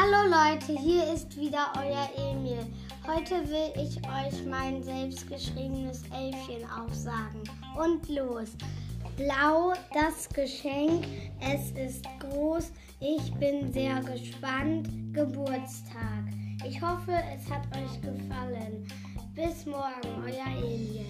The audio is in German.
Hallo Leute, hier ist wieder euer Emil. Heute will ich euch mein selbstgeschriebenes Elfchen aufsagen. Und los. Blau das Geschenk, es ist groß, ich bin sehr gespannt. Geburtstag. Ich hoffe, es hat euch gefallen. Bis morgen, euer Emil.